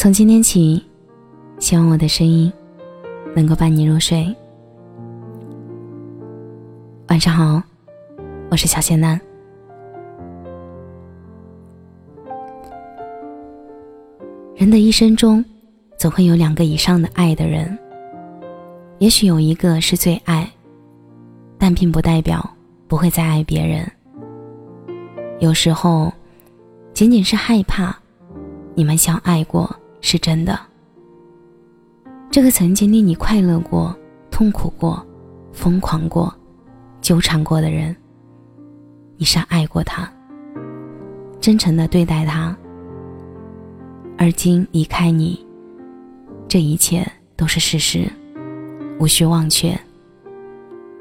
从今天起，希望我的声音能够伴你入睡。晚上好，我是小仙男。人的一生中，总会有两个以上的爱的人。也许有一个是最爱，但并不代表不会再爱别人。有时候，仅仅是害怕，你们相爱过是真的。这个曾经令你快乐过、痛苦过、疯狂过。纠缠过的人，你是爱过他，真诚的对待他，而今离开你，这一切都是事实，无需忘却。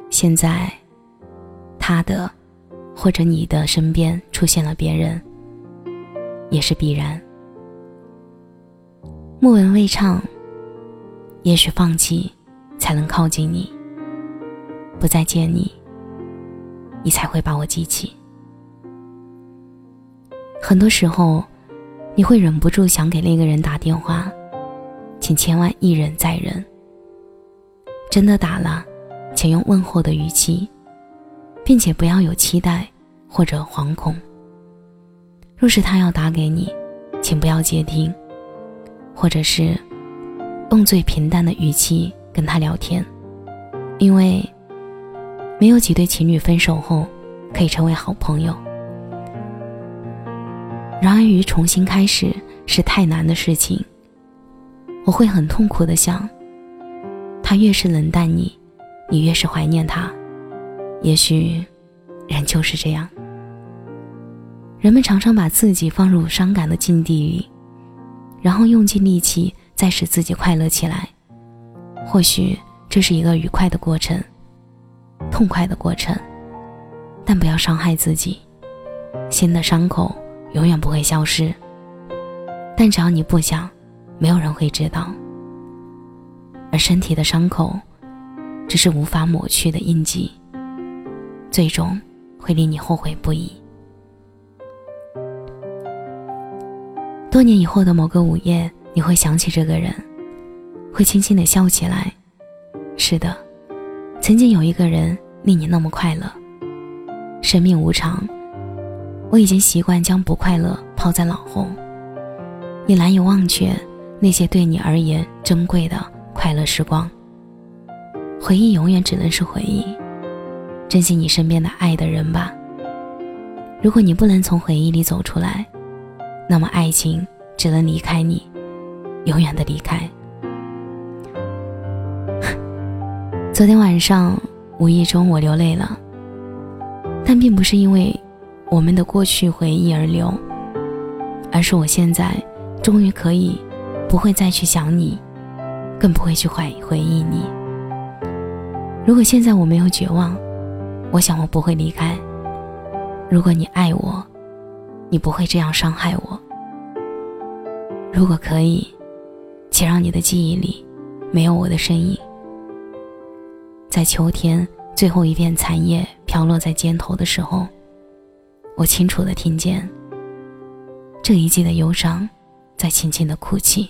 现在，他的或者你的身边出现了别人，也是必然。莫文蔚唱：“也许放弃，才能靠近你，不再见你。”你才会把我记起。很多时候，你会忍不住想给那个人打电话，请千万一忍再忍。真的打了，请用问候的语气，并且不要有期待或者惶恐。若是他要打给你，请不要接听，或者是用最平淡的语气跟他聊天，因为。没有几对情侣分手后可以成为好朋友。然而，于重新开始是太难的事情。我会很痛苦的想，他越是冷淡你，你越是怀念他。也许，人就是这样。人们常常把自己放入伤感的境地里，然后用尽力气再使自己快乐起来。或许这是一个愉快的过程。痛快的过程，但不要伤害自己。心的伤口永远不会消失，但只要你不想，没有人会知道。而身体的伤口，只是无法抹去的印记，最终会令你后悔不已。多年以后的某个午夜，你会想起这个人，会轻轻的笑起来。是的。曾经有一个人令你那么快乐。生命无常，我已经习惯将不快乐抛在脑后。你难以忘却那些对你而言珍贵的快乐时光。回忆永远只能是回忆，珍惜你身边的爱的人吧。如果你不能从回忆里走出来，那么爱情只能离开你，永远的离开。昨天晚上，无意中我流泪了，但并不是因为我们的过去回忆而流，而是我现在终于可以不会再去想你，更不会去怀回忆你。如果现在我没有绝望，我想我不会离开。如果你爱我，你不会这样伤害我。如果可以，请让你的记忆里没有我的身影。在秋天最后一片残叶飘落在肩头的时候，我清楚的听见这一季的忧伤在轻轻的哭泣。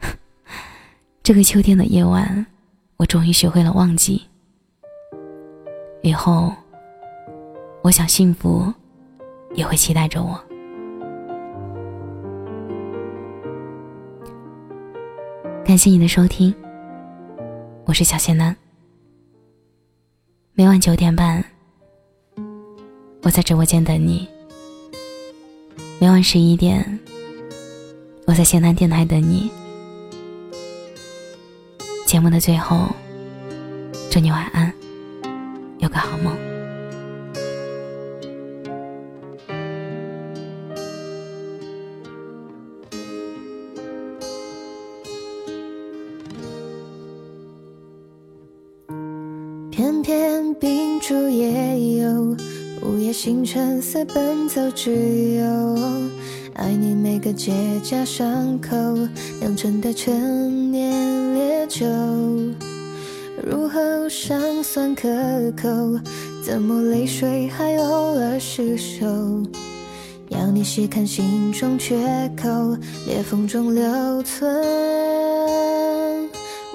这个秋天的夜晚，我终于学会了忘记。以后，我想幸福也会期待着我。感谢你的收听，我是小仙男。每晚九点半，我在直播间等你。每晚十一点，我在咸南电台等你。节目的最后，祝你晚安，偏偏秉烛夜游，午夜星辰似奔走之友。爱你每个结痂伤口，酿成的陈年烈酒，入喉尚算可口，怎么泪水还偶尔失手？要你细看心中缺口，裂缝中留存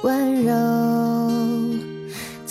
温柔。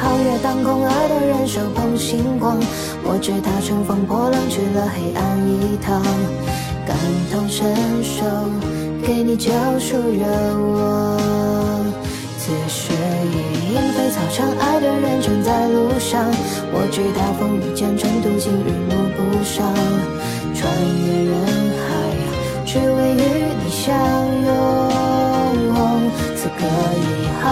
皓月当空，爱的人手捧星光。我知他乘风破浪去了黑暗一趟，感同身受，给你救赎热望。此时已莺飞草长，爱的人正在路上。我知他风雨兼程途经，日暮不赏，穿越人海，只为与你相拥。此刻已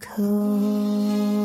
口